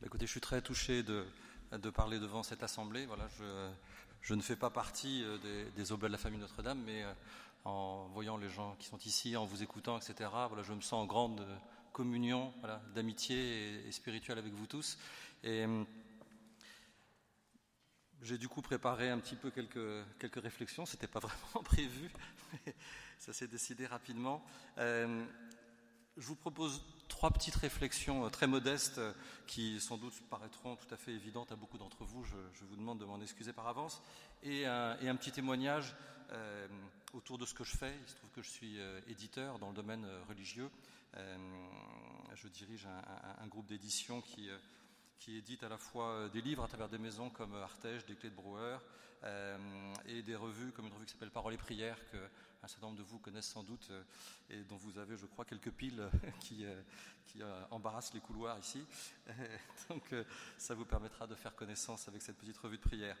Bah, écoutez, je suis très touché de, parler devant cette assemblée. Voilà, je, ne fais pas partie euh, des, des de la famille Notre-Dame, mais euh, en voyant les gens qui sont ici, en vous écoutant, etc., voilà, je me sens en grande communion voilà, d'amitié et, spirituelle avec vous tous. Et j'ai du coup préparé un petit peu quelques, quelques réflexions. C'était pas vraiment prévu, mais ça s'est décidé rapidement. Euh, je vous propose trois petites réflexions euh, très modestes euh, qui sans doute paraîtront tout à fait évidentes à beaucoup d'entre vous. Je, vous demande de m'en excuser par avance. Et un, et un petit témoignage euh, autour de ce que je fais. Il se trouve que je suis euh, éditeur dans le domaine euh, religieux. je dirige un, groupe d'édition qui édite à la fois des livres à travers des maisons comme Artege, des Clés de Brouwer, euh, et des revues comme une revue qui s'appelle Parole et Prières, qu'un certain nombre de vous connaissent sans doute, euh, et dont vous avez, je crois, quelques piles qui, euh, qui embarrassent les couloirs ici. Donc ça vous permettra de faire connaissance avec cette petite revue de prière.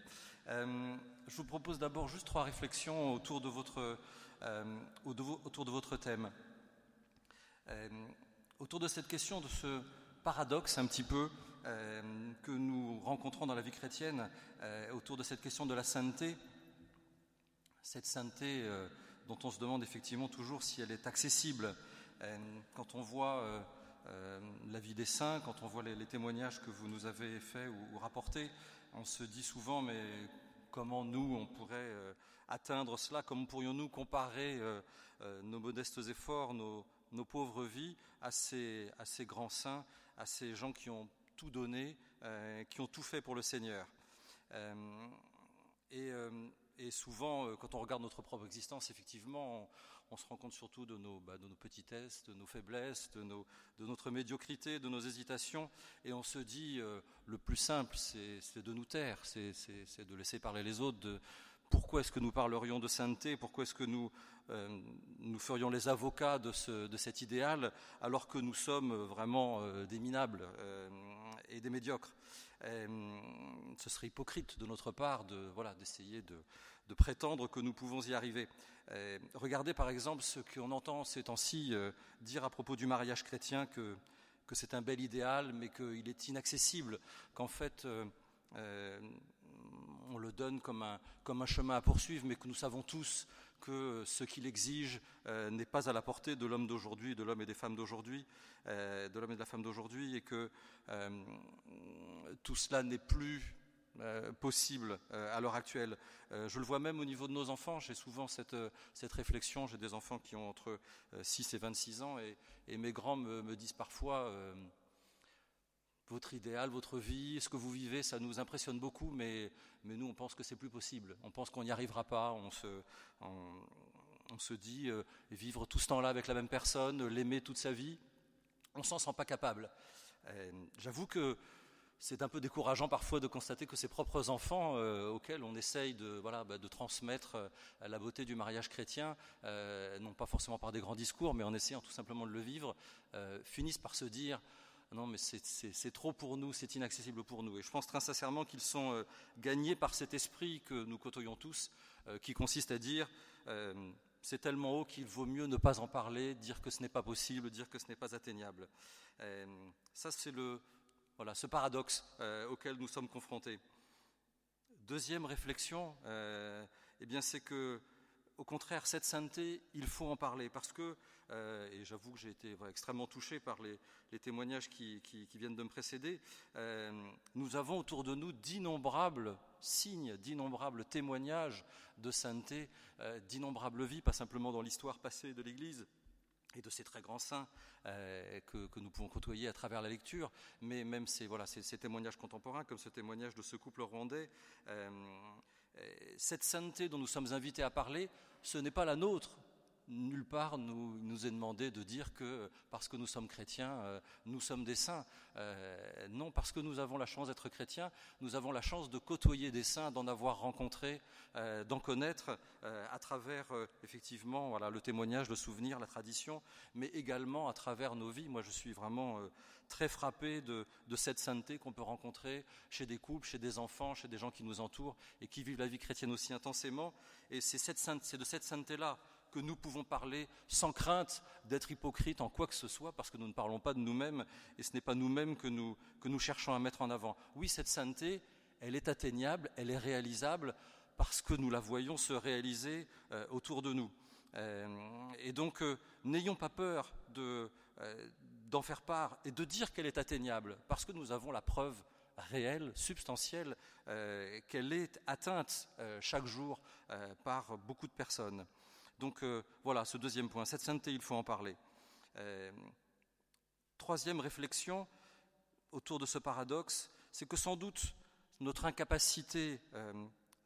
je vous propose d'abord juste trois réflexions autour de votre, autour de votre thème. autour de cette question de ce paradoxe un petit peu euh, que nous rencontrons dans la vie chrétienne euh, autour de cette question de la sainteté, cette sainteté euh, dont on se demande effectivement toujours si elle est accessible. Euh, quand on voit euh, euh, la vie des saints, quand on voit les, témoignages que vous nous avez faits ou, rapportés, on se dit souvent mais comment nous on pourrait atteindre cela, comment pourrions-nous comparer nos modestes efforts, nos, pauvres vies à ces, à ces grands saints, à ces gens qui ont tout donné, qui ont tout fait pour le Seigneur? Et, et, souvent, euh, quand on regarde notre propre existence, effectivement, on, se rend compte surtout de nos, bah, de nos petitesses, de nos faiblesses, de, notre médiocrité, de nos hésitations, et on se dit, euh, le plus simple, c'est de nous taire, c'est de laisser parler les autres, de, pourquoi est-ce que nous parlerions de sainteté Pourquoi est-ce que nous, euh, nous ferions les avocats de, ce, de cet idéal alors que nous sommes vraiment des minables et des médiocres Ce serait hypocrite de notre part de d'essayer de, prétendre que nous pouvons y arriver. Euh, regardez par exemple ce qu'on entend ces temps-ci euh, dire à propos du mariage chrétien que, c'est un bel idéal mais qu'il est inaccessible, qu'en fait euh, on le donne comme un chemin à poursuivre, mais que nous savons tous que ce qu'il exige euh, n'est pas à la portée de l'homme d'aujourd'hui, de l'homme et des femmes d'aujourd'hui, euh, de l'homme et de la femme d'aujourd'hui, et que euh, tout cela n'est plus possible à l'heure actuelle. Je le vois même au niveau de nos enfants. J'ai souvent cette, cette réflexion. J'ai des enfants qui ont entre 6 et 26 ans, et, mes grands me disent parfois votre idéal, votre vie, ce que vous vivez, ça nous impressionne beaucoup, mais, mais nous, on pense que c'est plus possible. On pense qu'on n'y arrivera pas. On se, on, se dit euh, vivre tout ce temps-là avec la même personne, l'aimer toute sa vie, on s'en sent pas capable. Euh, J'avoue que c'est un peu décourageant parfois de constater que ses propres enfants, euh, auxquels on essaye de, voilà, bah, de transmettre la beauté du mariage chrétien, non pas forcément par des grands discours, mais en essayant tout simplement de le vivre, finissent par se dire non mais c'est trop pour nous, c'est inaccessible pour nous. Et je pense très sincèrement qu'ils sont euh, gagnés par cet esprit que nous côtoyons tous, euh, qui consiste à dire euh, c'est tellement haut qu'il vaut mieux ne pas en parler, dire que ce n'est pas possible, dire que ce n'est pas atteignable. Ça c'est le voilà ce paradoxe auquel nous sommes confrontés. Deuxième réflexion, eh bien c'est que au contraire, cette sainteté, il faut en parler parce que, euh, et j'avoue que j'ai été extrêmement touché par les, témoignages qui, viennent de me précéder, euh, nous avons autour de nous d'innombrables signes, d'innombrables témoignages de sainteté, euh, d'innombrables vies, pas simplement dans l'histoire passée de l'Église, et de ces très grands saints que, nous pouvons côtoyer à travers la lecture, mais même ces, voilà, ces, ces témoignages contemporains, comme ce témoignage de ce couple rwandais, cette sainteté dont nous sommes invités à parler, ce n'est pas la nôtre. Nulle part nous, est demandé de dire que parce que nous sommes chrétiens, euh, nous sommes des saints. Euh, non, parce que nous avons la chance d'être chrétiens, nous avons la chance de côtoyer des saints, d'en avoir rencontré, euh, d'en connaître à travers effectivement voilà, le témoignage, le souvenir, la tradition, mais également à travers nos vies. Moi, je suis vraiment très frappé de, de cette sainteté qu'on peut rencontrer chez des couples, chez des enfants, chez des gens qui nous entourent et qui vivent la vie chrétienne aussi intensément. Et c'est de cette sainteté-là que nous pouvons parler sans crainte d'être hypocrites en quoi que ce soit, parce que nous ne parlons pas de nous-mêmes, et ce n'est pas nous-mêmes que nous, que nous cherchons à mettre en avant. Oui, cette sainteté, elle est atteignable, elle est réalisable, parce que nous la voyons se réaliser euh, autour de nous. Euh, et donc, euh, n'ayons pas peur d'en faire part et de dire qu'elle est atteignable, parce que nous avons la preuve réelle, substantielle, qu'elle est atteinte chaque jour par beaucoup de personnes. Donc voilà, ce deuxième point, cette sainteté, il faut en parler. troisième réflexion autour de ce paradoxe, c'est que sans doute notre incapacité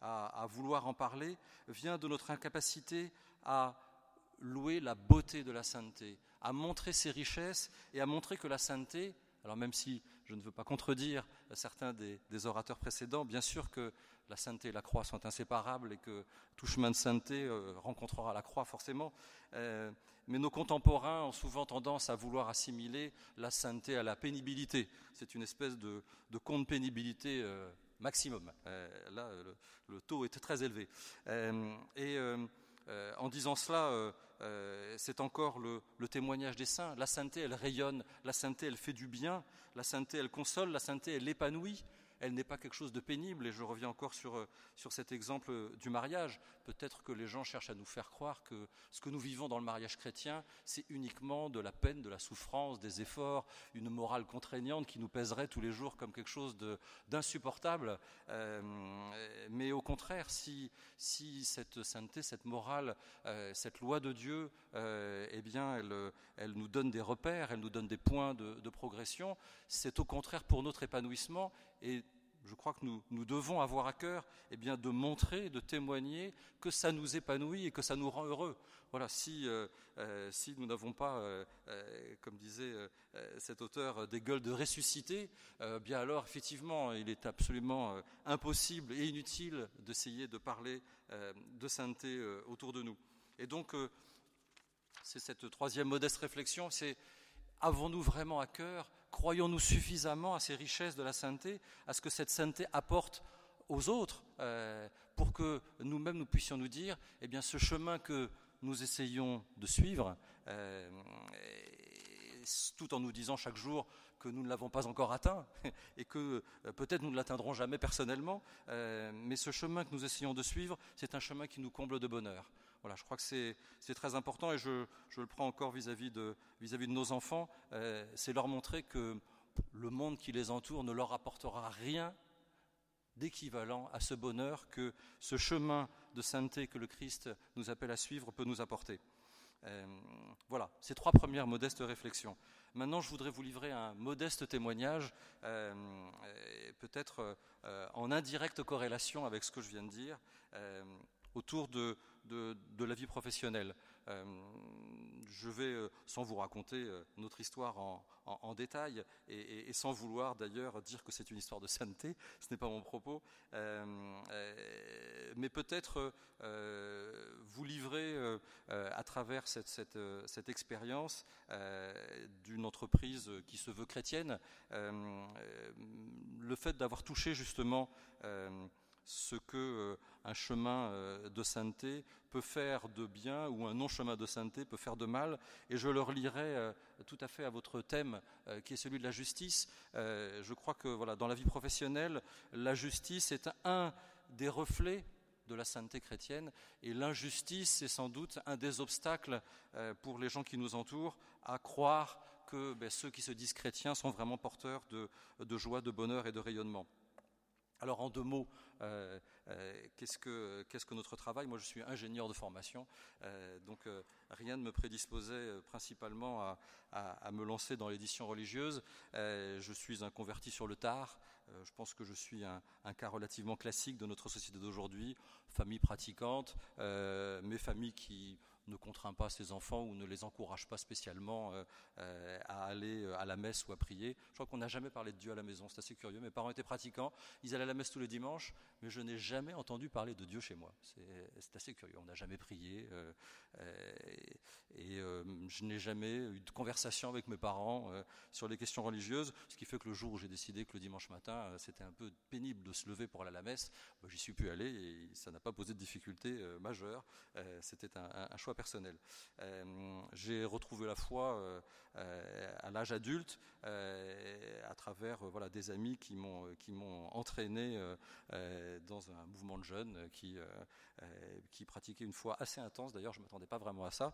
à, vouloir en parler vient de notre incapacité à louer la beauté de la sainteté, à montrer ses richesses et à montrer que la sainteté, alors même si je ne veux pas contredire certains des, orateurs précédents, bien sûr que la sainteté et la croix sont inséparables et que tout chemin de sainteté euh, rencontrera la croix forcément. Euh, mais nos contemporains ont souvent tendance à vouloir assimiler la sainteté à la pénibilité. C'est une espèce de, conte pénibilité euh, maximum. là, le, taux est très élevé. et en disant cela, c'est encore le, le, témoignage des saints. La sainteté, elle rayonne, la sainteté, elle fait du bien, la sainteté, elle console, la sainteté, elle épanouit elle n'est pas quelque chose de pénible. Et je reviens encore sur, euh, sur cet exemple euh, du mariage. Peut-être que les gens cherchent à nous faire croire que ce que nous vivons dans le mariage chrétien, c'est uniquement de la peine, de la souffrance, des efforts, une morale contraignante qui nous pèserait tous les jours comme quelque chose d'insupportable. Euh, mais au contraire, si, si cette sainteté, cette morale, cette loi de Dieu, eh bien, elle, elle, nous donne des repères, elle nous donne des points de, de progression, c'est au contraire pour notre épanouissement et je crois que nous, devons avoir à cœur eh bien, de montrer, de témoigner que ça nous épanouit et que ça nous rend heureux. Voilà, si, euh, euh, si nous n'avons pas, euh, comme disait cet auteur, des gueules de ressuscité, bien alors effectivement, il est absolument impossible et inutile d'essayer de parler de sainteté autour de nous. Et donc, c'est cette troisième modeste réflexion, c'est avons-nous vraiment à cœur Croyons-nous suffisamment à ces richesses de la sainteté, à ce que cette sainteté apporte aux autres, euh, pour que nous-mêmes nous puissions nous dire, eh bien, ce chemin que nous essayons de suivre, euh, tout en nous disant chaque jour que nous ne l'avons pas encore atteint et que euh, peut-être nous ne l'atteindrons jamais personnellement, mais ce chemin que nous essayons de suivre, c'est un chemin qui nous comble de bonheur. Voilà, je crois que c'est très important et je, le prends encore vis-à-vis de, nos enfants. Euh, c'est leur montrer que le monde qui les entoure ne leur apportera rien d'équivalent à ce bonheur que ce chemin de sainteté que le Christ nous appelle à suivre peut nous apporter. Euh, voilà, ces trois premières modestes réflexions. Maintenant, je voudrais vous livrer un modeste témoignage, euh, peut-être en indirecte corrélation avec ce que je viens de dire, autour de, de, la vie professionnelle. Euh, je vais, euh, sans vous raconter euh, notre histoire en, détail, et, sans vouloir d'ailleurs dire que c'est une histoire de sainteté, ce n'est pas mon propos, mais peut-être vous livrer à travers cette, expérience d'une entreprise qui se veut chrétienne, le fait d'avoir touché justement ce que euh, un chemin euh, de sainteté peut faire de bien ou un non-chemin de sainteté peut faire de mal. Et je le relirai euh, tout à fait à votre thème qui est celui de la justice. Je crois que voilà, dans la vie professionnelle, la justice est un des reflets de la sainteté chrétienne et l'injustice est sans doute un des obstacles pour les gens qui nous entourent à croire que ben, ceux qui se disent chrétiens sont vraiment porteurs de joie, de bonheur et de rayonnement. Alors en deux mots, euh, euh, qu'est-ce, que, notre travail? Moi je suis ingénieur de formation, euh, donc rien ne me prédisposait principalement à, me lancer dans l'édition religieuse. je suis un converti sur le tard, je pense que je suis un, un, cas relativement classique de notre société d'aujourd'hui, famille pratiquante, mais famille qui ne contraint pas ses enfants ou ne les encourage pas spécialement euh, euh, à aller euh, à la messe ou à prier. Je crois qu'on n'a jamais parlé de Dieu à la maison, c'est assez curieux. Mes parents étaient pratiquants, ils allaient à la messe tous les dimanches, mais je n'ai jamais entendu parler de Dieu chez moi. C'est assez curieux, on n'a jamais prié et, je n'ai jamais eu de conversation avec mes parents sur les questions religieuses, ce qui fait que le jour où j'ai décidé que le dimanche matin, c'était un peu pénible de se lever pour aller à la messe. J'y suis pu aller et ça n'a pas posé de difficulté majeure. c'était un, choix personnel. J'ai retrouvé la foi à l'âge adulte à travers voilà, des amis qui m'ont entraîné dans un mouvement de jeunes qui, qui pratiquait une foi assez intense. D'ailleurs, je ne m'attendais pas vraiment à ça.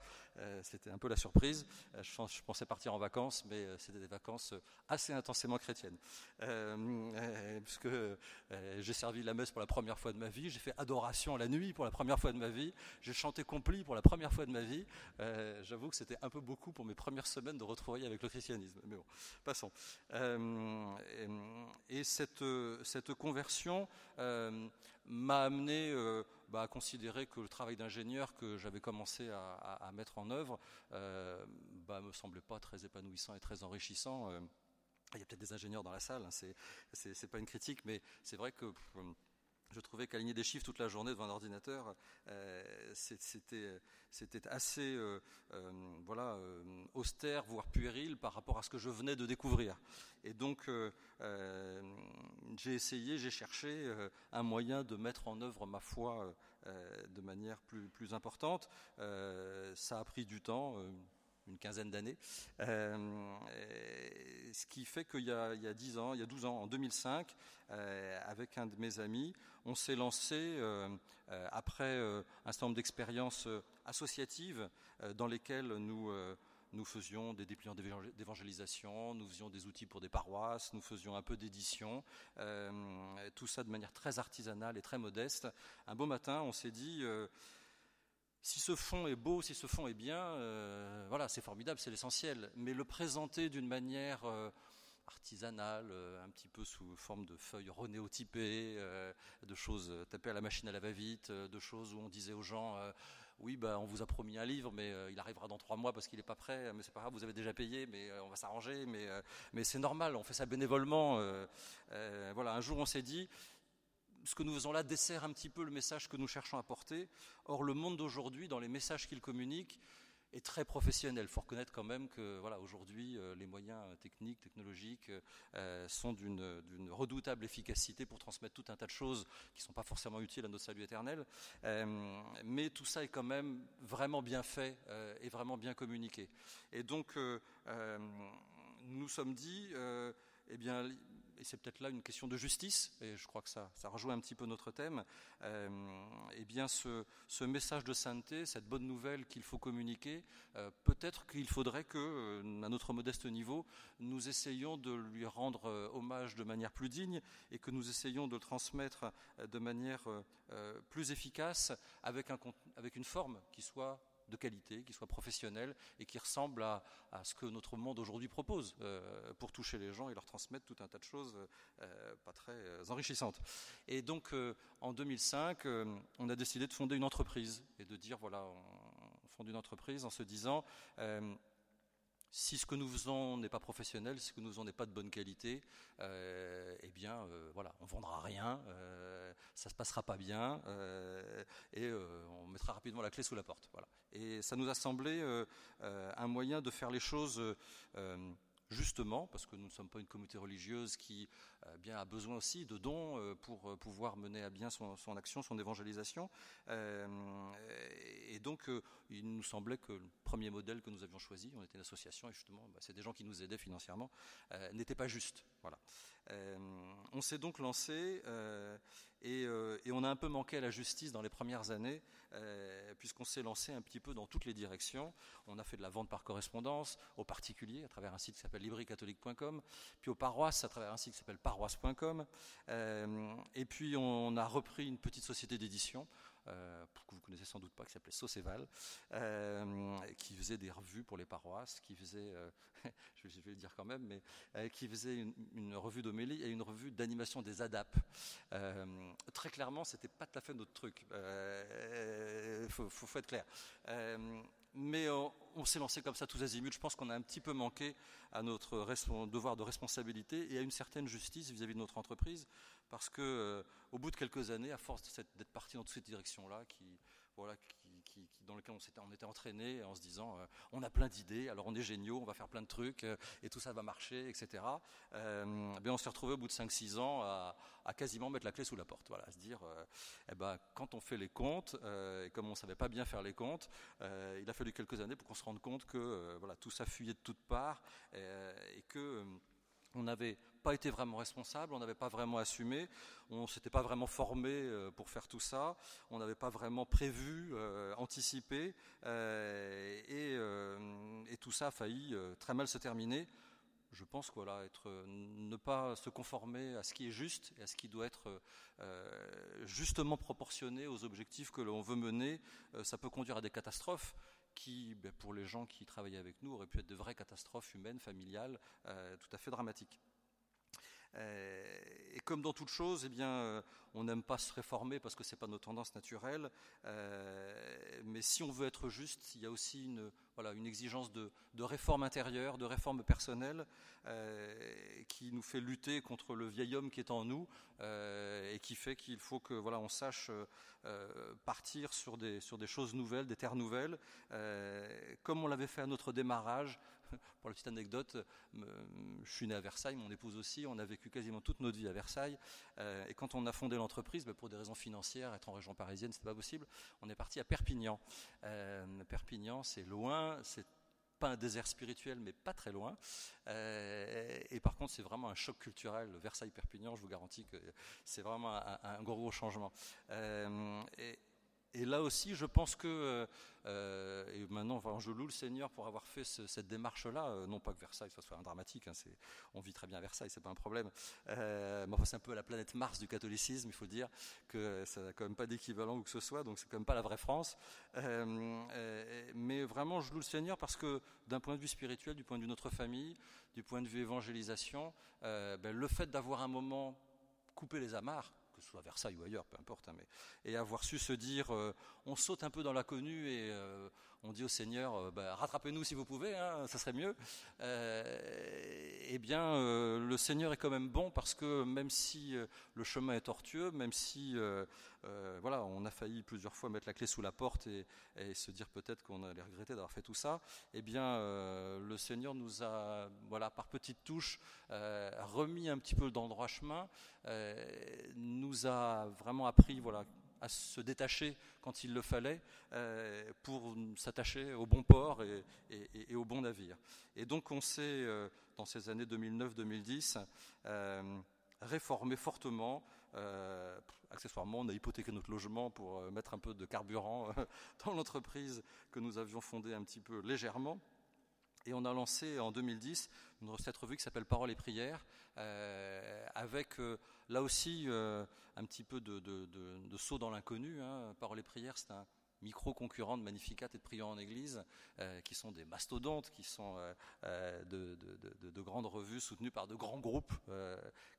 c'était un peu la surprise. je pensais partir en vacances, mais euh, c'était des vacances euh, assez intensément chrétiennes. Euh, puisque j'ai servi la messe pour la première fois de ma vie, j'ai fait adoration la nuit pour la première fois de ma vie, j'ai chanté compli pour la première fois de ma vie. J'avoue que c'était un peu beaucoup pour mes premières semaines de retrouver avec le christianisme. Mais bon, passons. et, cette, cette conversion m'a amené bah, à considérer que le travail d'ingénieur que j'avais commencé à, mettre en œuvre euh, bah, me semblait pas très épanouissant et très enrichissant. Euh, il y a peut-être des ingénieurs dans la salle, hein, ce c'est pas une critique, mais c'est vrai que je trouvais qu'aligner des chiffres toute la journée devant un ordinateur, euh, c'était assez euh, euh, voilà, austère, voire puéril par rapport à ce que je venais de découvrir. Et donc, j'ai essayé, j'ai cherché un moyen de mettre en œuvre ma foi de manière plus, plus importante. ça a pris du temps une quinzaine d'années. Euh, ce qui fait qu'il y, a 10 ans, il y a 12 ans, en 2005, euh, avec un de mes amis, on s'est lancé, euh, après un certain nombre d'expériences associatives dans lesquelles nous nous faisions des dépliants d'évangélisation, nous faisions des outils pour des paroisses, nous faisions un peu d'édition, tout ça de manière très artisanale et très modeste. Un beau matin, on s'est dit, si ce fond est beau, si ce fond est bien, euh, voilà, c'est formidable, c'est l'essentiel. Mais le présenter d'une manière euh, artisanale, euh, un petit peu sous forme de feuilles renéotypées, de choses tapées à la machine à la va-vite, de choses où on disait aux gens oui, bah, on vous a promis un livre, mais il arrivera dans trois mois parce qu'il n'est pas prêt. Mais c'est pas grave, vous avez déjà payé, mais on va s'arranger. Mais, mais c'est normal, on fait ça bénévolement. voilà, un jour on s'est dit, ce que nous faisons là dessert un petit peu le message que nous cherchons à porter. Or, le monde d'aujourd'hui, dans les messages qu'il communique, est très professionnel. Il faut reconnaître quand même que voilà, aujourd'hui, euh, les moyens techniques, technologiques euh, sont d'une redoutable efficacité pour transmettre tout un tas de choses qui ne sont pas forcément utiles à notre salut éternel. Euh, mais tout ça est quand même vraiment bien fait et vraiment bien communiqué. Et donc, nous nous sommes dit, eh bien, et c'est peut-être là une question de justice, et je crois que ça, ça rejoint un petit peu notre thème, euh, eh bien ce, message de sainteté, cette bonne nouvelle qu'il faut communiquer, euh, peut-être qu'il faudrait que, euh, à notre modeste niveau, nous essayions de lui rendre hommage de manière plus digne et que nous essayions de le transmettre de manière plus efficace avec, un, avec une forme qui soit de qualité, qui soit professionnel et qui ressemble à, ce que notre monde aujourd'hui propose euh, pour toucher les gens et leur transmettre tout un tas de choses euh, pas très euh, enrichissantes. Et donc en 2005, on a décidé de fonder une entreprise et de dire voilà, on fonde une entreprise en se disant si ce que nous faisons n'est pas professionnel, si ce que nous faisons n'est pas de bonne qualité, euh, eh bien, euh, voilà, on vendra rien, euh, ça se passera pas bien, et on mettra rapidement la clé sous la porte. Voilà. Et ça nous a semblé un moyen de faire les choses justement, parce que nous ne sommes pas une communauté religieuse qui euh, bien, a besoin aussi de dons euh, pour euh, pouvoir mener à bien son, action, son évangélisation. et donc, il nous semblait que le premier modèle que nous avions choisi, on était une association, et justement, bah, c'est des gens qui nous aidaient financièrement, n'était pas juste. Voilà. on s'est donc lancé et, et, on a un peu manqué à la justice dans les premières années, puisqu'on s'est lancé un petit peu dans toutes les directions. On a fait de la vente par correspondance aux particuliers à travers un site qui s'appelle libraicatholique.com, puis aux paroisses à travers un site qui s'appelle paroisse.com. Euh, et puis on a repris une petite société d'édition euh, que vous connaissez sans doute pas, qui s'appelait Sauceval, euh, qui faisait des revues pour les paroisses, qui faisait, euh, je vais le dire quand même, mais qui faisait une, revue d'homélie et une revue d'animation des ADAP. très clairement, c'était pas tout à fait notre truc. Il faut, faut, être clair mais on, s'est lancé comme ça tous azimuts. Je pense qu'on a un petit peu manqué à notre devoir de responsabilité et à une certaine justice vis-à-vis de notre entreprise, parce que euh, au bout de quelques années, à force d'être parti dans toute cette direction-là, qui voilà, dans lequel on, était entraîné en se disant on a plein d'idées, alors on est géniaux, on va faire plein de trucs et tout ça va marcher, etc. Ben, on s'est retrouvé au bout de 5-6 ans à, quasiment mettre la clé sous la porte, voilà, à se dire eh ben, quand on fait les comptes, et comme on ne savait pas bien faire les comptes, il a fallu quelques années pour qu'on se rende compte que voilà, tout ça fuyait de toutes parts et que on n'avait pas été vraiment responsable, on n'avait pas vraiment assumé, on s'était pas vraiment formé euh, pour faire tout ça, on n'avait pas vraiment prévu, euh, anticipé, euh, et, tout ça a failli très mal se terminer. Je pense que être, ne pas se conformer à ce qui est juste et à ce qui doit être justement proportionné aux objectifs que l'on veut mener, ça peut conduire à des catastrophes qui, ben, pour les gens qui travaillaient avec nous, auraient pu être de vraies catastrophes humaines, familiales, tout à fait dramatiques. Euh, et comme dans toute chose, eh bien, euh, on n'aime pas se réformer parce que ce n'est pas nos tendances naturelles. mais si on veut être juste, il y a aussi une, voilà, une exigence de, réforme intérieure, de réforme personnelle, qui nous fait lutter contre le vieil homme qui est en nous et qui fait qu'il faut que voilà, on sache partir sur des, sur des choses nouvelles, des terres nouvelles, comme on l'avait fait à notre démarrage Pour la petite anecdote, je suis né à Versailles, mon épouse aussi, on a vécu quasiment toute notre vie à Versailles. Euh, et quand on a fondé l'entreprise, bah, pour des raisons financières, être en région parisienne, c'était pas possible. On est parti à Perpignan. Euh, Perpignan, c'est loin, c'est pas un désert spirituel, mais pas très loin. Euh, et par contre, c'est vraiment un choc culturel. Versailles-Perpignan, je vous garantis que c'est vraiment un, gros, changement. Et là aussi, je pense que, euh, euh, et maintenant, je loue le Seigneur pour avoir fait cette démarche-là. Euh, non pas que Versailles soit, un dramatique, hein, on vit très bien à Versailles, c'est pas un problème. mais enfin, c'est un peu la planète Mars du catholicisme. Il faut dire que ça n'a quand même pas d'équivalent ou que ce soit, donc c'est quand même pas la vraie France. mais vraiment, je loue le Seigneur parce que, d'un point de vue spirituel, du point de vue de notre famille, du point de vue évangélisation, ben, le fait d'avoir un moment coupé les amarres, que ce soit Versailles ou ailleurs, peu importe, hein, et avoir su se dire, euh, on saute un peu dans l'inconnu et euh, on dit au Seigneur, euh, bah, rattrapez-nous si vous pouvez, hein, ça serait mieux. eh bien, le Seigneur est quand même bon parce que même si le chemin est tortueux, même si voilà, on a failli plusieurs fois mettre la clé sous la porte et, et se dire peut-être qu'on allait regretter d'avoir fait tout ça, eh bien, le Seigneur nous a, voilà, par petites touches, remis un petit peu dans le droit chemin, nous a vraiment appris, voilà, à se détacher quand il le fallait euh, pour s'attacher au bon port et, au bon navire. Et donc on s'est, euh, dans ces années 2009-2010, euh, réformé fortement. accessoirement, on a hypothéqué notre logement pour mettre un peu de carburant dans l'entreprise que nous avions fondée un petit peu légèrement. Et on a lancé en 2010 une recette revue qui s'appelle Parole et prière, avec là aussi un petit peu de, saut dans l'inconnu. Hein. Parole et prière, c'est un, micro-concurrents de Magnificat et de Prions en Église, euh, qui sont des mastodontes, qui sont euh, euh, de, grandes revues soutenues par de grands groupes,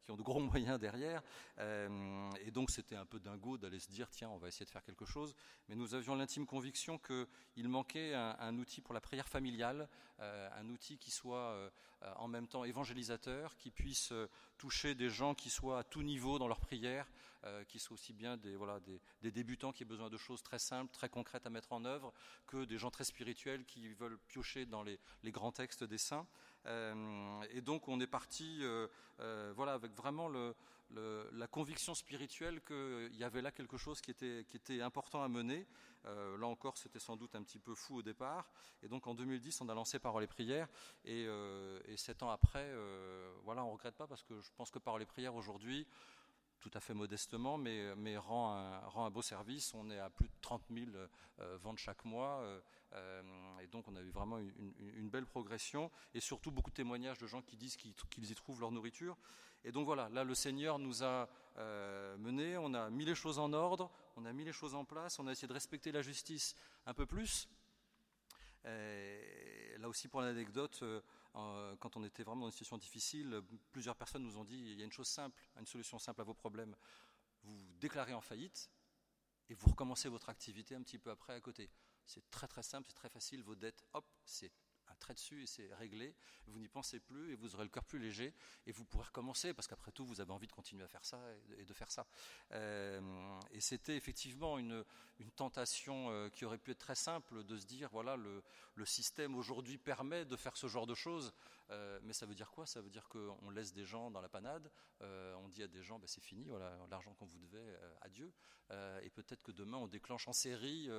qui ont de gros moyens derrière. et donc c'était un peu dingo d'aller se dire, tiens, on va essayer de faire quelque chose. Mais nous avions l'intime conviction qu'il manquait un, outil pour la prière familiale, un outil qui soit en même temps évangélisateur, qui puisse toucher des gens qui soient à tout niveau dans leur prière, euh, qui soient aussi bien des, voilà, des, débutants qui aient besoin de choses très simples, très concrètes à mettre en œuvre, que des gens très spirituels qui veulent piocher dans les, grands textes des saints. Euh, et donc on est parti euh, voilà, avec vraiment le, la conviction spirituelle qu'il y avait là quelque chose qui était, qui était important à mener. là encore, c'était sans doute un petit peu fou au départ. Et donc en 2010, on a lancé Paroles et Prières. Et, sept ans après, voilà, on ne regrette pas parce que je pense que Paroles et Prières aujourd'hui, tout à fait modestement, mais, rend, un, beau service. On est à plus de 30 000 euh, ventes chaque mois, euh, euh, et donc on a eu vraiment une, belle progression, et surtout beaucoup de témoignages de gens qui disent qu'ils y trouvent leur nourriture. Et donc voilà, là le Seigneur nous a menés, on a mis les choses en ordre, on a mis les choses en place, on a essayé de respecter la justice un peu plus. là aussi pour l'anecdote, quand on était vraiment dans une situation difficile, plusieurs personnes nous ont dit il y a une chose simple, une solution simple à vos problèmes. Vous vous déclarez en faillite et vous recommencez votre activité un petit peu après à côté. C'est très très simple, c'est très facile. Vos dettes, hop, c'est trait dessus et c'est réglé. Vous n'y pensez plus et vous aurez le cœur plus léger et vous pourrez recommencer parce qu'après tout, vous avez envie de continuer à faire ça et de faire ça. Euh, et c'était effectivement une, une tentation euh, qui aurait pu être très simple de se dire voilà, le, le système aujourd'hui permet de faire ce genre de choses. Euh, mais ça veut dire quoi? Ça veut dire qu'on laisse des gens dans la panade, euh, on dit à des gens, bah, c'est fini, voilà, l'argent qu'on vous devait, euh, adieu. et peut-être que demain, on déclenche en série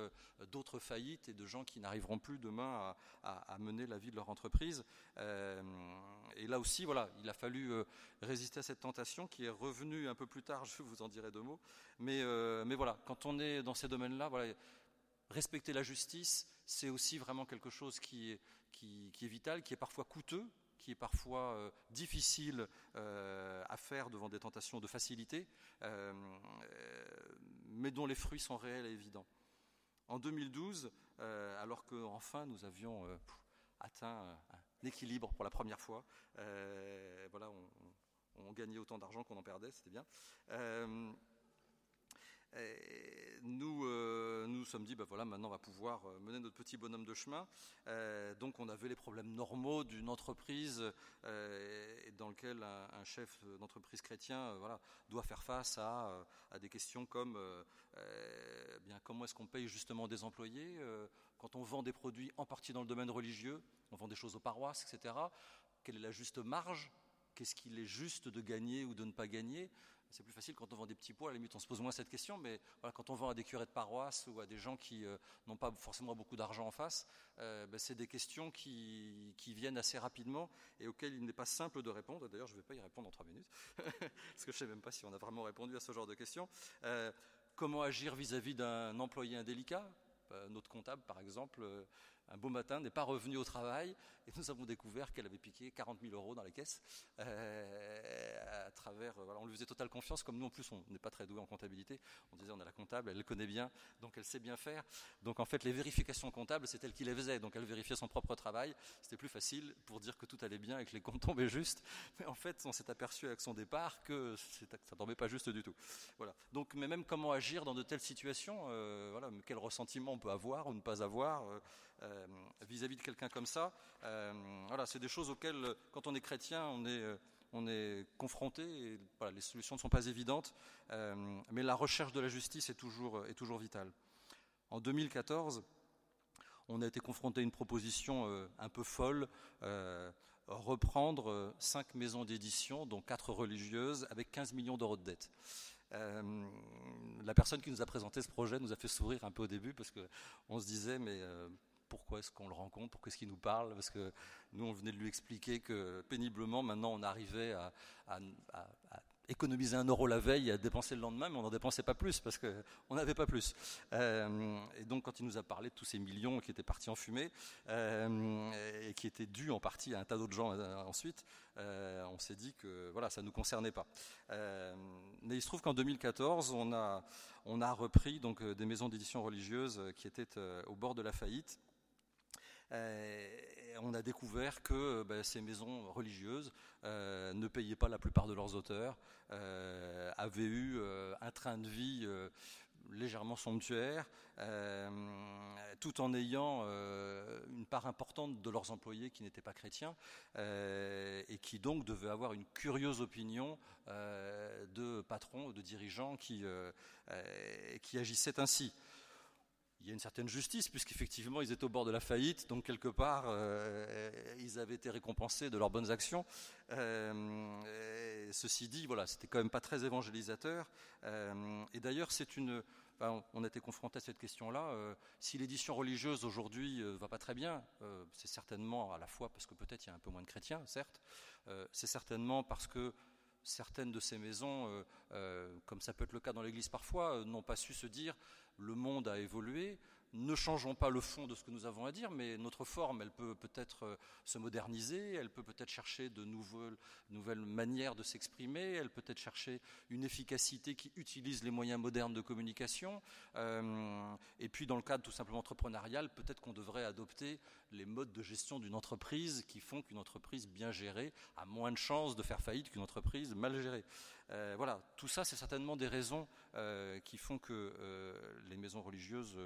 d'autres faillites et de gens qui n'arriveront plus demain à, mener la vie de leur entreprise. et là aussi, voilà, il a fallu résister à cette tentation qui est revenue un peu plus tard, je vous en dirai deux mots. Mais, mais voilà, quand on est dans ces domaines-là, voilà, respecter la justice, c'est aussi vraiment quelque chose qui est, vital, qui est parfois coûteux, qui est parfois euh, difficile euh, à faire devant des tentations de facilité, euh, mais dont les fruits sont réels et évidents. En 2012, alors qu'enfin nous avions atteint un équilibre pour la première fois, voilà, on gagnait autant d'argent qu'on en perdait, c'était bien nous euh, nous sommes dit, ben voilà, maintenant on va pouvoir euh, mener notre petit bonhomme de chemin. Euh, donc on avait les problèmes normaux d'une entreprise dans lequel un, chef d'entreprise chrétien doit faire face à, des questions comme bien, comment est-ce qu'on paye justement des employés quand on vend des produits en partie dans le domaine religieux, on vend des choses aux paroisses, etc. Quelle est la juste marge? Qu'est-ce qu'il est juste de gagner ou de ne pas gagner? C'est plus facile quand on vend des petits pots, à la limite on se pose moins cette question, mais quand on vend à des curés de paroisse ou à des gens qui euh, n'ont pas forcément beaucoup d'argent en face, euh, ben, c'est des questions qui, viennent assez rapidement et auxquelles il n'est pas simple de répondre. D'ailleurs, je ne vais pas y répondre en trois minutes, parce que je ne sais même pas si on a vraiment répondu à ce genre de questions. Euh, comment agir vis-à-vis d'un employé indélicat? Notre comptable, par exemple, un beau matin, n'est pas revenue au travail et nous avons découvert qu'elle avait piqué 40 000 euros dans les caisses euh, à travers. Euh, on lui faisait totale confiance, comme nous en plus on n'est pas très doué en comptabilité. On disait on a la comptable, elle le connaît bien, donc elle sait bien faire. Donc en fait les vérifications comptables c'est elle qui les faisait, donc elle vérifiait son propre travail. C'était plus facile pour dire que tout allait bien et que les comptes tombaient juste. Mais en fait on s'est aperçu avec son départ que ça tombait pas juste du tout. Voilà. Donc mais même comment agir dans de telles situations, euh, voilà, quel ressentiment on peut avoir ou ne pas avoir. Vis-à-vis de quelqu'un comme ça. Euh, voilà, c'est des choses auxquelles, quand on est chrétien, on est euh, on est confronté les solutions ne sont pas évidentes, mais la recherche de la justice est toujours, est toujours vitale. En 2014, on a été confronté à une proposition un peu folle, reprendre cinq maisons d'édition, dont quatre religieuses, avec 15 millions d'euros de dettes. la personne qui nous a présenté ce projet nous a fait sourire un peu au début parce qu'on se disait mais pourquoi est-ce qu'on le rencontre, pourquoi est-ce qu'il nous parle, parce que nous, on venait de lui expliquer que péniblement, maintenant, on arrivait à, économiser un euro la veille et à dépenser le lendemain, mais on n'en dépensait pas plus parce qu'on n'avait pas plus. Euh, et donc, quand il nous a parlé de tous ces millions qui étaient partis en fumée euh, et qui étaient dus en partie à un tas d'autres gens euh, ensuite, on s'est dit que voilà, ça ne nous concernait pas. mais il se trouve qu'en 2014, on a, on a repris donc des maisons d'édition religieuses qui étaient au bord de la faillite euh, on a découvert que ben, ces maisons religieuses euh, ne payaient pas la plupart de leurs auteurs, euh, avaient eu un train de vie légèrement somptuaire, tout en ayant une part importante de leurs employés qui n'étaient pas chrétiens et qui donc devaient avoir une curieuse opinion de patrons de dirigeants qui agissaient ainsi il y a une certaine justice, puisqu'effectivement, ils étaient au bord de la faillite, donc quelque part, euh, ils avaient été récompensés de leurs bonnes actions. Euh, ceci dit, voilà, c'était quand même pas très évangélisateur. Euh, et d'ailleurs, c'est une, on a été confronté à cette question-là. si l'édition religieuse aujourd'hui va pas très bien, c'est certainement à la fois parce que peut-être il y a un peu moins de chrétiens, certes. c'est certainement parce que certaines de ces maisons, comme ça peut être le cas dans l'Église parfois, n'ont pas su se dire le monde a évolué. Ne changeons pas le fond de ce que nous avons à dire, mais notre forme, elle peut peut-être euh, se moderniser, elle peut peut-être chercher de nouvelles, manières de s'exprimer, elle peut être chercher une efficacité qui utilise les moyens modernes de communication. Euh, et puis, dans le cadre tout simplement entrepreneurial, peut-être qu'on devrait adopter les modes de gestion d'une entreprise qui font qu'une entreprise bien gérée a moins de chances de faire faillite qu'une entreprise mal gérée. Voilà, tout ça, c'est certainement des raisons qui font que les maisons religieuses,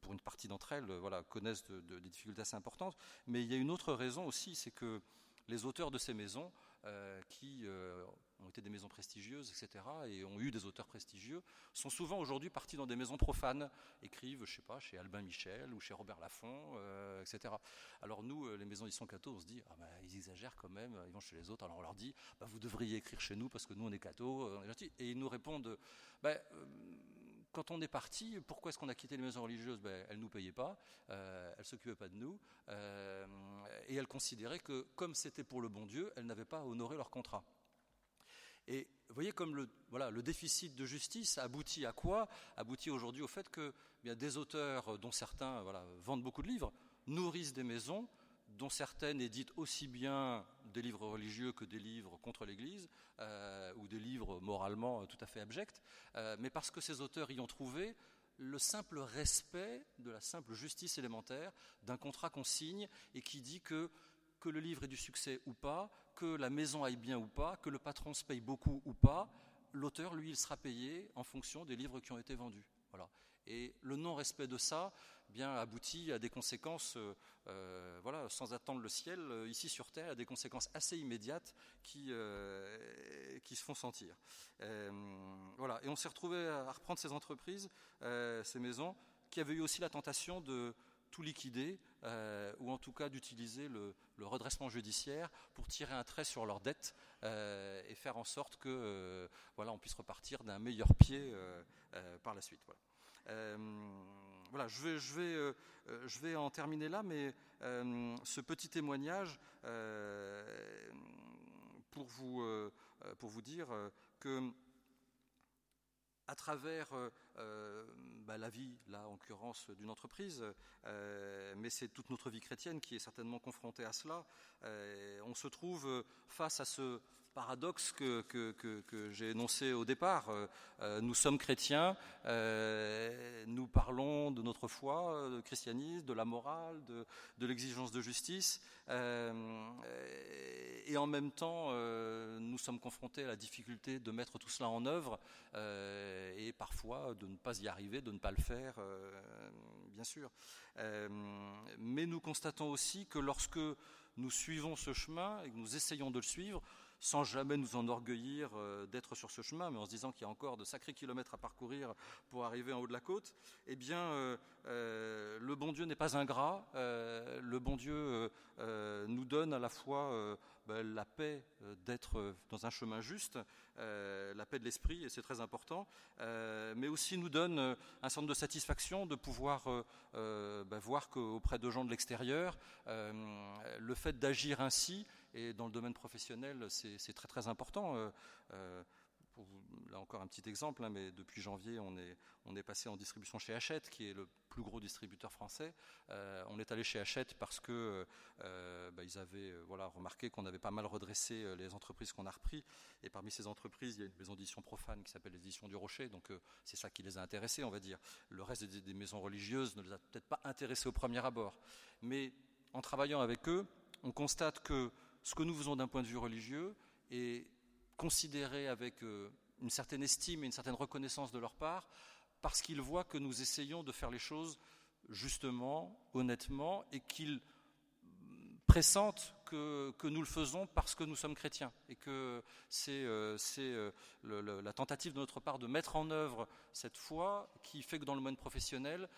pour une partie d'entre elles, connaissent des difficultés assez importantes. Mais il y a une autre raison aussi, c'est que les auteurs de ces maisons, qui ont été des maisons prestigieuses, etc., et ont eu des auteurs prestigieux, sont souvent aujourd'hui partis dans des maisons profanes, écrivent, je sais pas, chez Albin Michel ou chez Robert Laffont, euh, etc. Alors nous, euh, les maisons d'édition catho, on se dit, ah ben, ils exagèrent quand même, ils vont chez les autres, alors on leur dit, bah, vous devriez écrire chez nous parce que nous on est catho, euh, et ils nous répondent, bah, quand on est parti, pourquoi est-ce qu'on a quitté les maisons religieuses? Ben, Elles ne nous payaient pas, elles ne s'occupaient pas de nous, et elles considéraient que comme c'était pour le bon Dieu, elles n'avaient pas honoré leur contrat. Et vous voyez comme le, voilà, le déficit de justice aboutit à quoi? Aboutit aujourd'hui au fait que bien, des auteurs, dont certains voilà, vendent beaucoup de livres, nourrissent des maisons, dont certaines éditent aussi bien des livres religieux que des livres contre l'Église, euh, ou des livres moralement tout à fait abjects, euh, mais parce que ces auteurs y ont trouvé le simple respect de la simple justice élémentaire d'un contrat qu'on signe et qui dit que que le livre ait du succès ou pas, que la maison aille bien ou pas, que le patron se paye beaucoup ou pas, l'auteur, lui, il sera payé en fonction des livres qui ont été vendus. Voilà. Et le non-respect de ça bien, aboutit à des conséquences, euh, euh, voilà, sans attendre le ciel, euh, ici sur Terre, à des conséquences assez immédiates qui, qui se font sentir. voilà. Et on s'est retrouvé à reprendre ces entreprises, ces maisons, qui avaient eu aussi la tentation de tout liquider, ou en tout cas d'utiliser le, redressement judiciaire pour tirer un trait sur leurs dettes et faire en sorte que voilà, on puisse repartir d'un meilleur pied par la suite. Voilà. Je vais, je, vais, je vais en terminer là, mais ce petit témoignage pour vous, dire que à travers euh, bah, la vie, là en l'occurrence d'une entreprise, euh, mais c'est toute notre vie chrétienne qui est certainement confrontée à cela. Euh, on se trouve face à ce paradoxe que, j'ai énoncé au départ. nous sommes chrétiens, nous parlons de notre foi, de christianisme, de la morale, de, l'exigence de justice, et en même temps, nous sommes confrontés à la difficulté de mettre tout cela en œuvre, et parfois de ne pas y arriver, de ne pas le faire, euh, bien sûr. Euh, mais nous constatons aussi que lorsque nous suivons ce chemin et que nous essayons de le suivre, sans jamais nous enorgueillir euh, d'être sur ce chemin, mais en se disant qu'il y a encore de sacrés kilomètres à parcourir pour arriver en haut de la côte, eh bien, le bon Dieu n'est pas ingrat. le bon Dieu nous donne à la fois ben, la paix d'être dans un chemin juste, euh, la paix de l'esprit, et c'est très important, euh, mais aussi nous donne euh, un centre de satisfaction de pouvoir bah, voir qu'auprès de gens de l'extérieur, le fait d'agir ainsi, et dans le domaine professionnel, c'est très très important là encore un petit exemple, hein, mais depuis janvier, on est, on est passé en distribution chez Hachette, qui est le plus gros distributeur français. Euh, on est allé chez Hachette parce que euh, bah, ils avaient euh, voilà, remarqué qu'on avait pas mal redressé les entreprises qu'on a repris. Et parmi ces entreprises, il y a une maison d'édition profane qui s'appelle l'édition du Rocher. Donc c'est ça qui les a intéressés, on va dire. Le reste des, des maisons religieuses ne les a peut-être pas intéressés au premier abord. Mais en travaillant avec eux, on constate que ce que nous faisons d'un point de vue religieux est considéré avec euh, une certaine estime et une certaine reconnaissance de leur part, parce qu'ils voient que nous essayons de faire les choses justement, honnêtement, et qu'ils pressentent que, nous le faisons parce que nous sommes chrétiens, et que c'est euh, euh, la tentative de notre part de mettre en œuvre cette foi qui fait que dans le monde professionnel,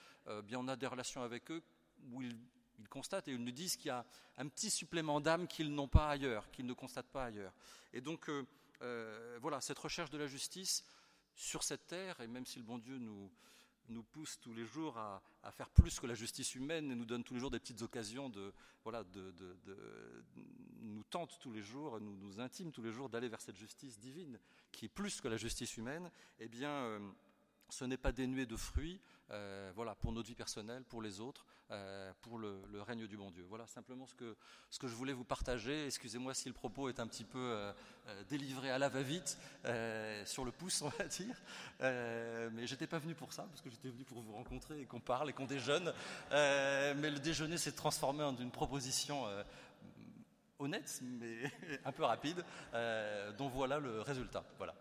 bien on a des relations avec eux où ils, ils constatent et ils nous disent qu'il y a un petit supplément d'âme qu'ils n'ont pas ailleurs, qu'ils ne constatent pas ailleurs. Et donc, euh, voilà, cette recherche de la justice sur cette terre, et même si le bon Dieu nous, nous pousse tous les jours à, faire plus que la justice humaine et nous donne tous les jours des petites occasions de, voilà, de, nous tente tous les jours, nous, nous intime tous les jours d'aller vers cette justice divine qui est plus que la justice humaine, eh bien, euh, ce n'est pas dénué de fruits, euh, voilà, pour notre vie personnelle, pour les autres, euh, pour le, règne du bon Dieu. Voilà simplement ce que, ce que je voulais vous partager. Excusez-moi si le propos est un petit peu euh, délivré à la va-vite, sur le pouce, on va dire. mais j'étais pas venu pour ça, parce que j'étais venu pour vous rencontrer et qu'on parle et qu'on déjeune. mais le déjeuner s'est transformé en une proposition honnête, mais un peu rapide, dont voilà le résultat. Voilà.